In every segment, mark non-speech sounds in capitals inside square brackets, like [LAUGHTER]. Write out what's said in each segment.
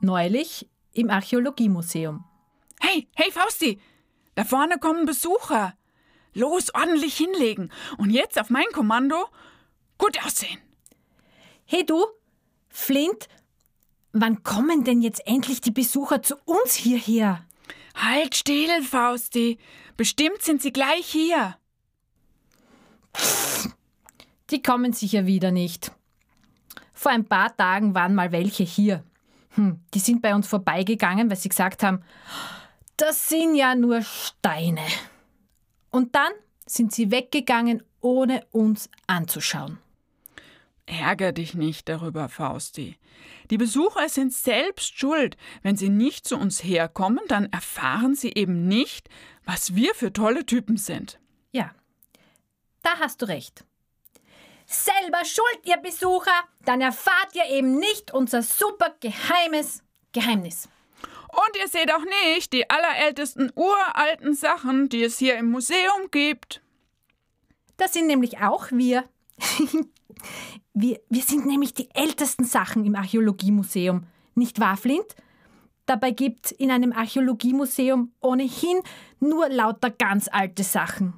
Neulich im Archäologiemuseum. Hey, hey Fausti, da vorne kommen Besucher. Los, ordentlich hinlegen. Und jetzt auf mein Kommando gut aussehen. Hey du, Flint, wann kommen denn jetzt endlich die Besucher zu uns hierher? Halt still, Fausti. Bestimmt sind sie gleich hier. Die kommen sicher wieder nicht. Vor ein paar Tagen waren mal welche hier. Hm, die sind bei uns vorbeigegangen, weil sie gesagt haben, das sind ja nur Steine. Und dann sind sie weggegangen, ohne uns anzuschauen. Ärger dich nicht darüber, Fausti. Die Besucher sind selbst schuld. Wenn sie nicht zu uns herkommen, dann erfahren sie eben nicht, was wir für tolle Typen sind. Ja, da hast du recht. Selber schuld, ihr Besucher, dann erfahrt ihr eben nicht unser super geheimes Geheimnis. Und ihr seht auch nicht die allerältesten uralten Sachen, die es hier im Museum gibt. Das sind nämlich auch wir. [LAUGHS] wir. Wir sind nämlich die ältesten Sachen im Archäologiemuseum. Nicht wahr, Flint? Dabei gibt in einem Archäologiemuseum ohnehin nur lauter ganz alte Sachen.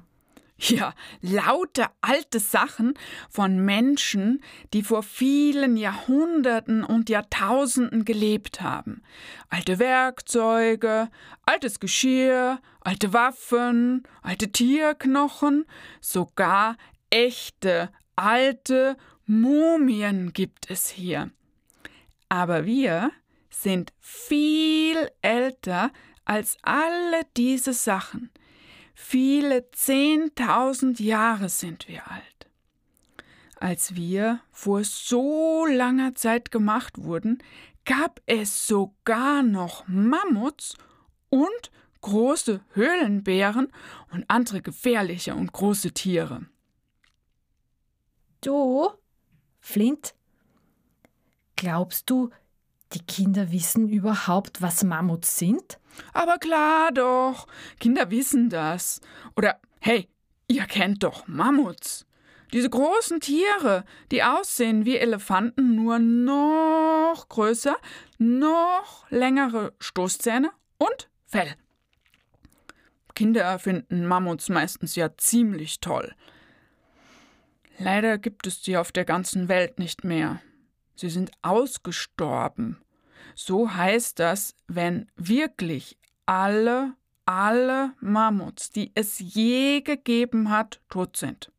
Ja, lauter alte Sachen von Menschen, die vor vielen Jahrhunderten und Jahrtausenden gelebt haben. Alte Werkzeuge, altes Geschirr, alte Waffen, alte Tierknochen, sogar echte alte Mumien gibt es hier. Aber wir sind viel älter als alle diese Sachen. Viele zehntausend Jahre sind wir alt. Als wir vor so langer Zeit gemacht wurden, gab es sogar noch Mammuts und große Höhlenbären und andere gefährliche und große Tiere. Du, Flint, glaubst du, die Kinder wissen überhaupt, was Mammuts sind? Aber klar doch, Kinder wissen das. Oder hey, ihr kennt doch Mammuts. Diese großen Tiere, die aussehen wie Elefanten, nur noch größer, noch längere Stoßzähne und Fell. Kinder finden Mammuts meistens ja ziemlich toll. Leider gibt es sie auf der ganzen Welt nicht mehr. Sie sind ausgestorben. So heißt das, wenn wirklich alle, alle Mammuts, die es je gegeben hat, tot sind.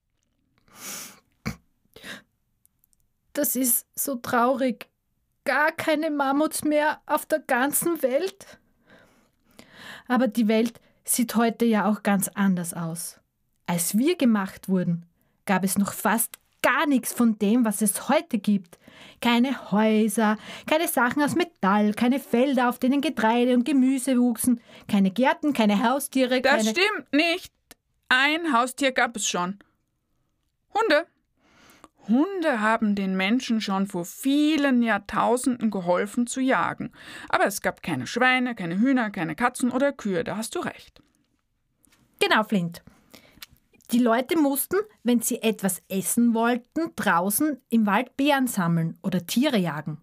Das ist so traurig. Gar keine Mammuts mehr auf der ganzen Welt. Aber die Welt sieht heute ja auch ganz anders aus. Als wir gemacht wurden, gab es noch fast gar nichts von dem, was es heute gibt. Keine Häuser, keine Sachen aus Metall, keine Felder, auf denen Getreide und Gemüse wuchsen, keine Gärten, keine Haustiere. Das keine stimmt nicht. Ein Haustier gab es schon. Hunde. Hunde haben den Menschen schon vor vielen Jahrtausenden geholfen zu jagen. Aber es gab keine Schweine, keine Hühner, keine Katzen oder Kühe, da hast du recht. Genau, Flint. Die Leute mussten, wenn sie etwas essen wollten, draußen im Wald Beeren sammeln oder Tiere jagen.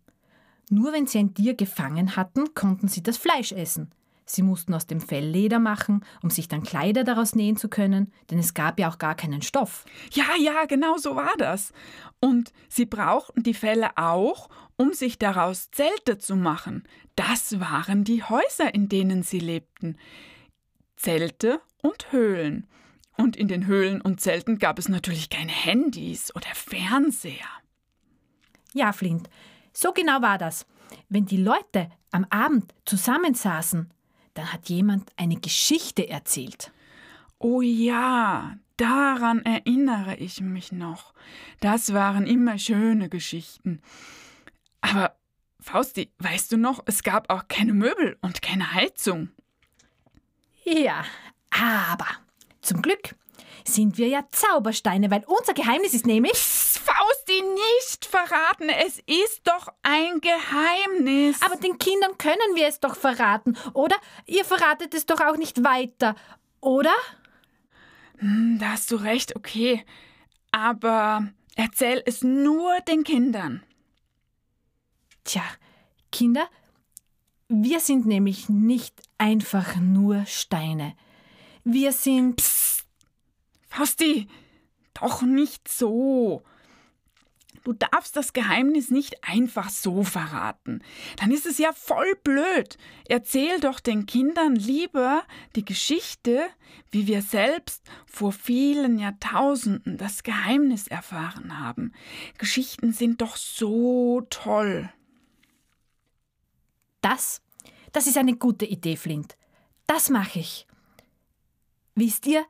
Nur wenn sie ein Tier gefangen hatten, konnten sie das Fleisch essen. Sie mussten aus dem Fell Leder machen, um sich dann Kleider daraus nähen zu können, denn es gab ja auch gar keinen Stoff. Ja, ja, genau so war das. Und sie brauchten die Felle auch, um sich daraus Zelte zu machen. Das waren die Häuser, in denen sie lebten. Zelte und Höhlen. Und in den Höhlen und Zelten gab es natürlich keine Handys oder Fernseher. Ja, Flint, so genau war das. Wenn die Leute am Abend zusammensaßen, dann hat jemand eine Geschichte erzählt. Oh ja, daran erinnere ich mich noch. Das waren immer schöne Geschichten. Aber, Fausti, weißt du noch, es gab auch keine Möbel und keine Heizung. Ja, aber zum Glück sind wir ja Zaubersteine, weil unser Geheimnis ist nämlich. Psst, Fausti, nicht verraten. Es ist doch ein Geheimnis. Aber den Kindern können wir es doch verraten, oder? Ihr verratet es doch auch nicht weiter, oder? Hm, da hast du recht, okay. Aber erzähl es nur den Kindern. Tja, Kinder, Wir sind nämlich nicht einfach nur Steine. Wir sind. Psst. Fausti, doch nicht so. Du darfst das Geheimnis nicht einfach so verraten. Dann ist es ja voll blöd. Erzähl doch den Kindern lieber die Geschichte, wie wir selbst vor vielen Jahrtausenden das Geheimnis erfahren haben. Geschichten sind doch so toll. Das, das ist eine gute Idee, Flint. Das mache ich. Wisst ihr,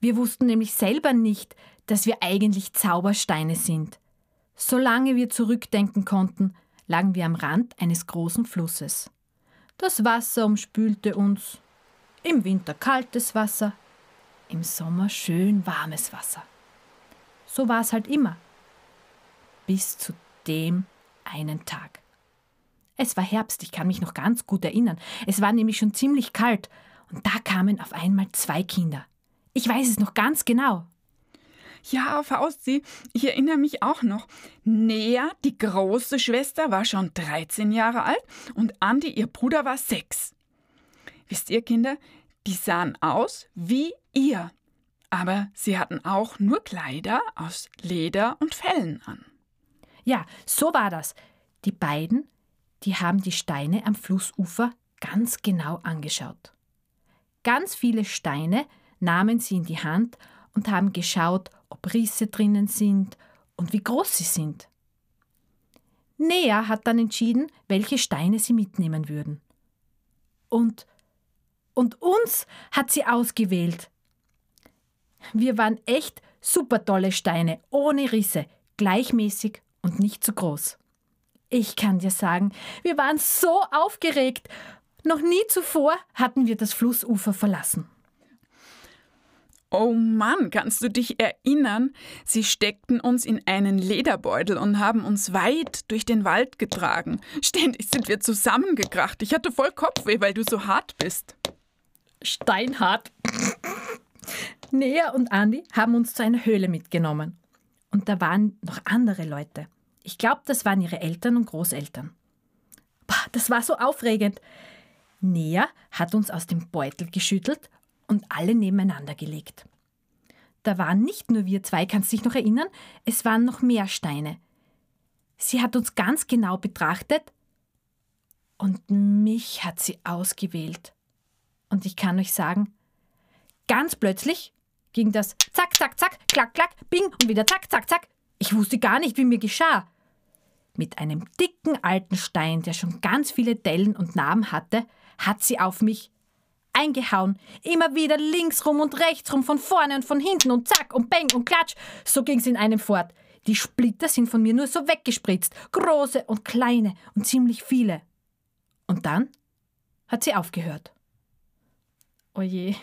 wir wussten nämlich selber nicht, dass wir eigentlich Zaubersteine sind. Solange wir zurückdenken konnten, lagen wir am Rand eines großen Flusses. Das Wasser umspülte uns. Im Winter kaltes Wasser, im Sommer schön warmes Wasser. So war es halt immer. Bis zu dem einen Tag. Es war Herbst, ich kann mich noch ganz gut erinnern. Es war nämlich schon ziemlich kalt und da kamen auf einmal zwei Kinder. Ich weiß es noch ganz genau. Ja, Fausti, ich erinnere mich auch noch. Nea, die große Schwester, war schon 13 Jahre alt und Andi, ihr Bruder, war sechs. Wisst ihr, Kinder, die sahen aus wie ihr. Aber sie hatten auch nur Kleider aus Leder und Fellen an. Ja, so war das. Die beiden, die haben die Steine am Flussufer ganz genau angeschaut. Ganz viele Steine nahmen sie in die Hand und haben geschaut, ob Risse drinnen sind und wie groß sie sind. Nea hat dann entschieden, welche Steine sie mitnehmen würden. Und, und uns hat sie ausgewählt. Wir waren echt super tolle Steine, ohne Risse, gleichmäßig und nicht zu groß. Ich kann dir sagen, wir waren so aufgeregt. Noch nie zuvor hatten wir das Flussufer verlassen. Oh Mann, kannst du dich erinnern? Sie steckten uns in einen Lederbeutel und haben uns weit durch den Wald getragen. Ständig sind wir zusammengekracht. Ich hatte voll Kopfweh, weil du so hart bist. Steinhart. Nea und Andi haben uns zu einer Höhle mitgenommen. Und da waren noch andere Leute. Ich glaube, das waren ihre Eltern und Großeltern. Das war so aufregend. Nea hat uns aus dem Beutel geschüttelt und alle nebeneinander gelegt. Da waren nicht nur wir zwei, kannst du dich noch erinnern? Es waren noch mehr Steine. Sie hat uns ganz genau betrachtet und mich hat sie ausgewählt. Und ich kann euch sagen, ganz plötzlich ging das zack, zack, zack, klack, klack, bing und wieder zack, zack, zack. Ich wusste gar nicht, wie mir geschah. Mit einem dicken alten Stein, der schon ganz viele Dellen und Narben hatte, hat sie auf mich eingehauen. Immer wieder links rum und rechts rum, von vorne und von hinten und zack und bang und klatsch. So ging's in einem fort. Die Splitter sind von mir nur so weggespritzt. Große und kleine und ziemlich viele. Und dann hat sie aufgehört. Oje,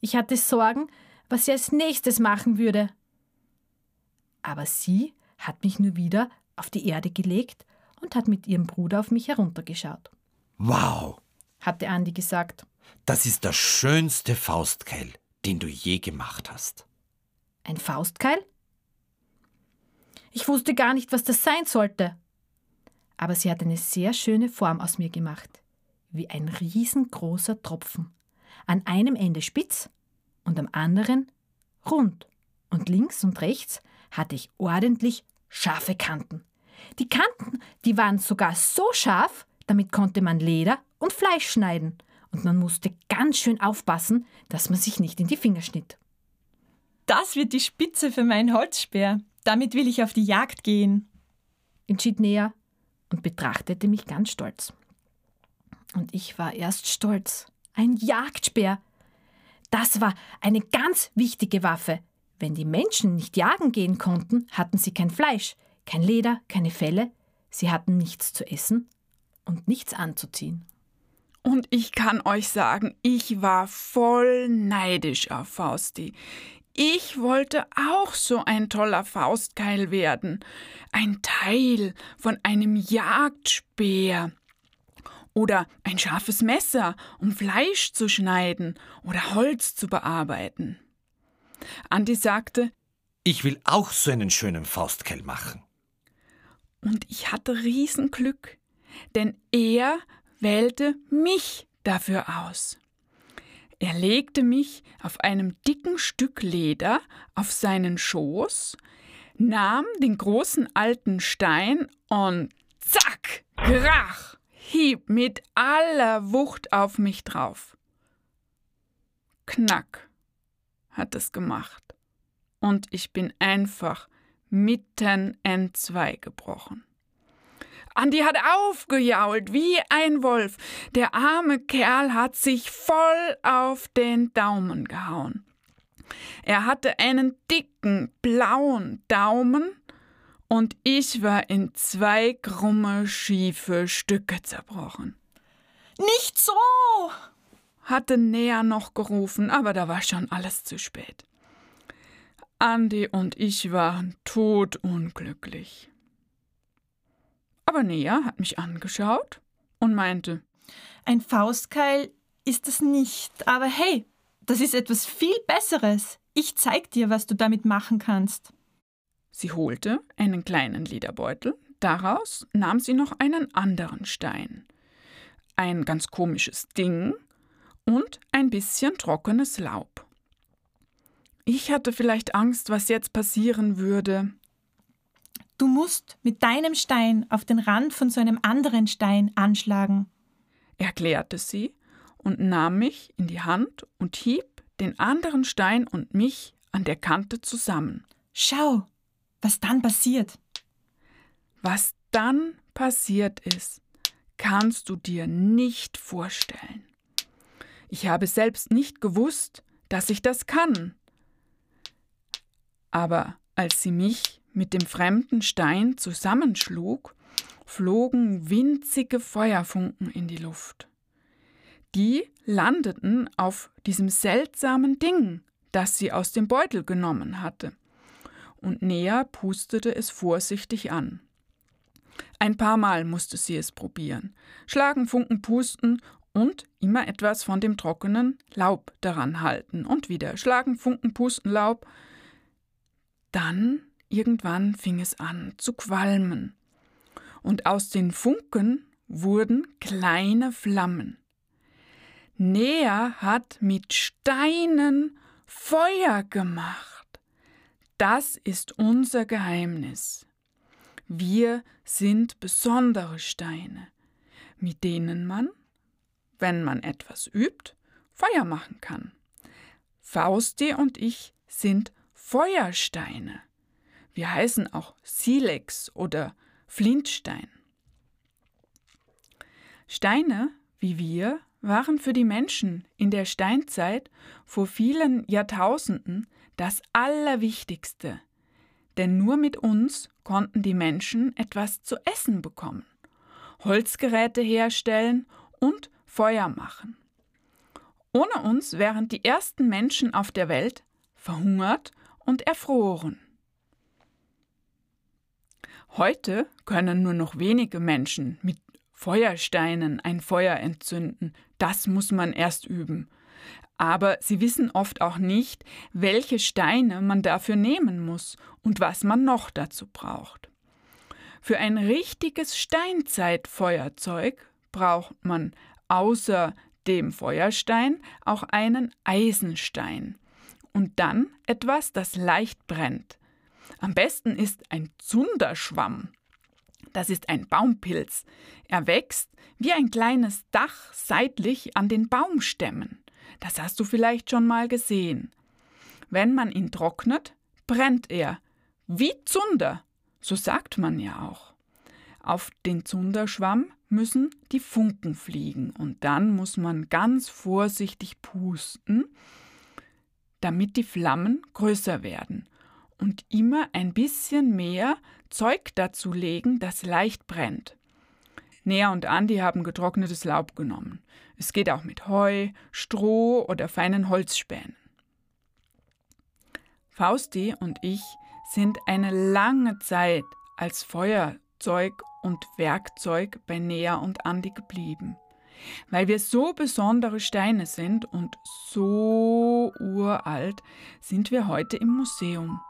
ich hatte Sorgen, was sie als nächstes machen würde. Aber sie hat mich nur wieder auf die Erde gelegt und hat mit ihrem Bruder auf mich heruntergeschaut. Wow, hatte Andi gesagt. Das ist der schönste Faustkeil, den du je gemacht hast. Ein Faustkeil? Ich wusste gar nicht, was das sein sollte. Aber sie hat eine sehr schöne Form aus mir gemacht, wie ein riesengroßer Tropfen. An einem Ende spitz und am anderen rund. Und links und rechts hatte ich ordentlich scharfe Kanten. Die Kanten, die waren sogar so scharf, damit konnte man Leder und Fleisch schneiden und man musste ganz schön aufpassen, dass man sich nicht in die Finger schnitt. Das wird die Spitze für meinen Holzspeer. Damit will ich auf die Jagd gehen, entschied Nea und betrachtete mich ganz stolz. Und ich war erst stolz. Ein Jagdspeer. Das war eine ganz wichtige Waffe. Wenn die Menschen nicht jagen gehen konnten, hatten sie kein Fleisch, kein Leder, keine Felle, sie hatten nichts zu essen und nichts anzuziehen. Und ich kann euch sagen, ich war voll neidisch auf Fausti. Ich wollte auch so ein toller Faustkeil werden. Ein Teil von einem Jagdspeer. Oder ein scharfes Messer, um Fleisch zu schneiden oder Holz zu bearbeiten. Andi sagte, ich will auch so einen schönen Faustkeil machen. Und ich hatte Riesenglück, denn er wählte mich dafür aus. Er legte mich auf einem dicken Stück Leder auf seinen Schoß, nahm den großen alten Stein und zack, grach, hieb mit aller Wucht auf mich drauf. Knack hat es gemacht und ich bin einfach mitten entzwei gebrochen. Andi hat aufgejault wie ein Wolf. Der arme Kerl hat sich voll auf den Daumen gehauen. Er hatte einen dicken blauen Daumen und ich war in zwei krumme, schiefe Stücke zerbrochen. Nicht so! hatte Nea noch gerufen, aber da war schon alles zu spät. Andi und ich waren todunglücklich. Aber Nea hat mich angeschaut und meinte: Ein Faustkeil ist es nicht, aber hey, das ist etwas viel Besseres. Ich zeig dir, was du damit machen kannst. Sie holte einen kleinen Lederbeutel, daraus nahm sie noch einen anderen Stein. Ein ganz komisches Ding und ein bisschen trockenes Laub. Ich hatte vielleicht Angst, was jetzt passieren würde. Du musst mit deinem Stein auf den Rand von so einem anderen Stein anschlagen, erklärte sie und nahm mich in die Hand und hieb den anderen Stein und mich an der Kante zusammen. Schau, was dann passiert. Was dann passiert ist, kannst du dir nicht vorstellen. Ich habe selbst nicht gewusst, dass ich das kann. Aber als sie mich mit dem fremden Stein zusammenschlug, flogen winzige Feuerfunken in die Luft. Die landeten auf diesem seltsamen Ding, das sie aus dem Beutel genommen hatte. Und Nea pustete es vorsichtig an. Ein paar Mal musste sie es probieren. Schlagen, Funken, pusten und immer etwas von dem trockenen Laub daran halten und wieder schlagen, Funken, pusten, Laub. Dann Irgendwann fing es an zu qualmen, und aus den Funken wurden kleine Flammen. Nea hat mit Steinen Feuer gemacht. Das ist unser Geheimnis. Wir sind besondere Steine, mit denen man, wenn man etwas übt, Feuer machen kann. Fausti und ich sind Feuersteine. Wir heißen auch Silex oder Flintstein. Steine, wie wir, waren für die Menschen in der Steinzeit vor vielen Jahrtausenden das Allerwichtigste, denn nur mit uns konnten die Menschen etwas zu essen bekommen, Holzgeräte herstellen und Feuer machen. Ohne uns wären die ersten Menschen auf der Welt verhungert und erfroren. Heute können nur noch wenige Menschen mit Feuersteinen ein Feuer entzünden. Das muss man erst üben. Aber sie wissen oft auch nicht, welche Steine man dafür nehmen muss und was man noch dazu braucht. Für ein richtiges Steinzeitfeuerzeug braucht man außer dem Feuerstein auch einen Eisenstein und dann etwas, das leicht brennt. Am besten ist ein Zunderschwamm. Das ist ein Baumpilz. Er wächst wie ein kleines Dach seitlich an den Baumstämmen. Das hast du vielleicht schon mal gesehen. Wenn man ihn trocknet, brennt er. Wie Zunder. So sagt man ja auch. Auf den Zunderschwamm müssen die Funken fliegen und dann muss man ganz vorsichtig pusten, damit die Flammen größer werden und immer ein bisschen mehr Zeug dazu legen, das leicht brennt. Nea und Andi haben getrocknetes Laub genommen. Es geht auch mit Heu, Stroh oder feinen Holzspänen. Fausti und ich sind eine lange Zeit als Feuerzeug und Werkzeug bei Nea und Andi geblieben. Weil wir so besondere Steine sind und so uralt, sind wir heute im Museum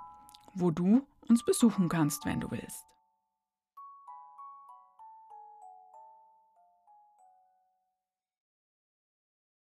wo du uns besuchen kannst, wenn du willst.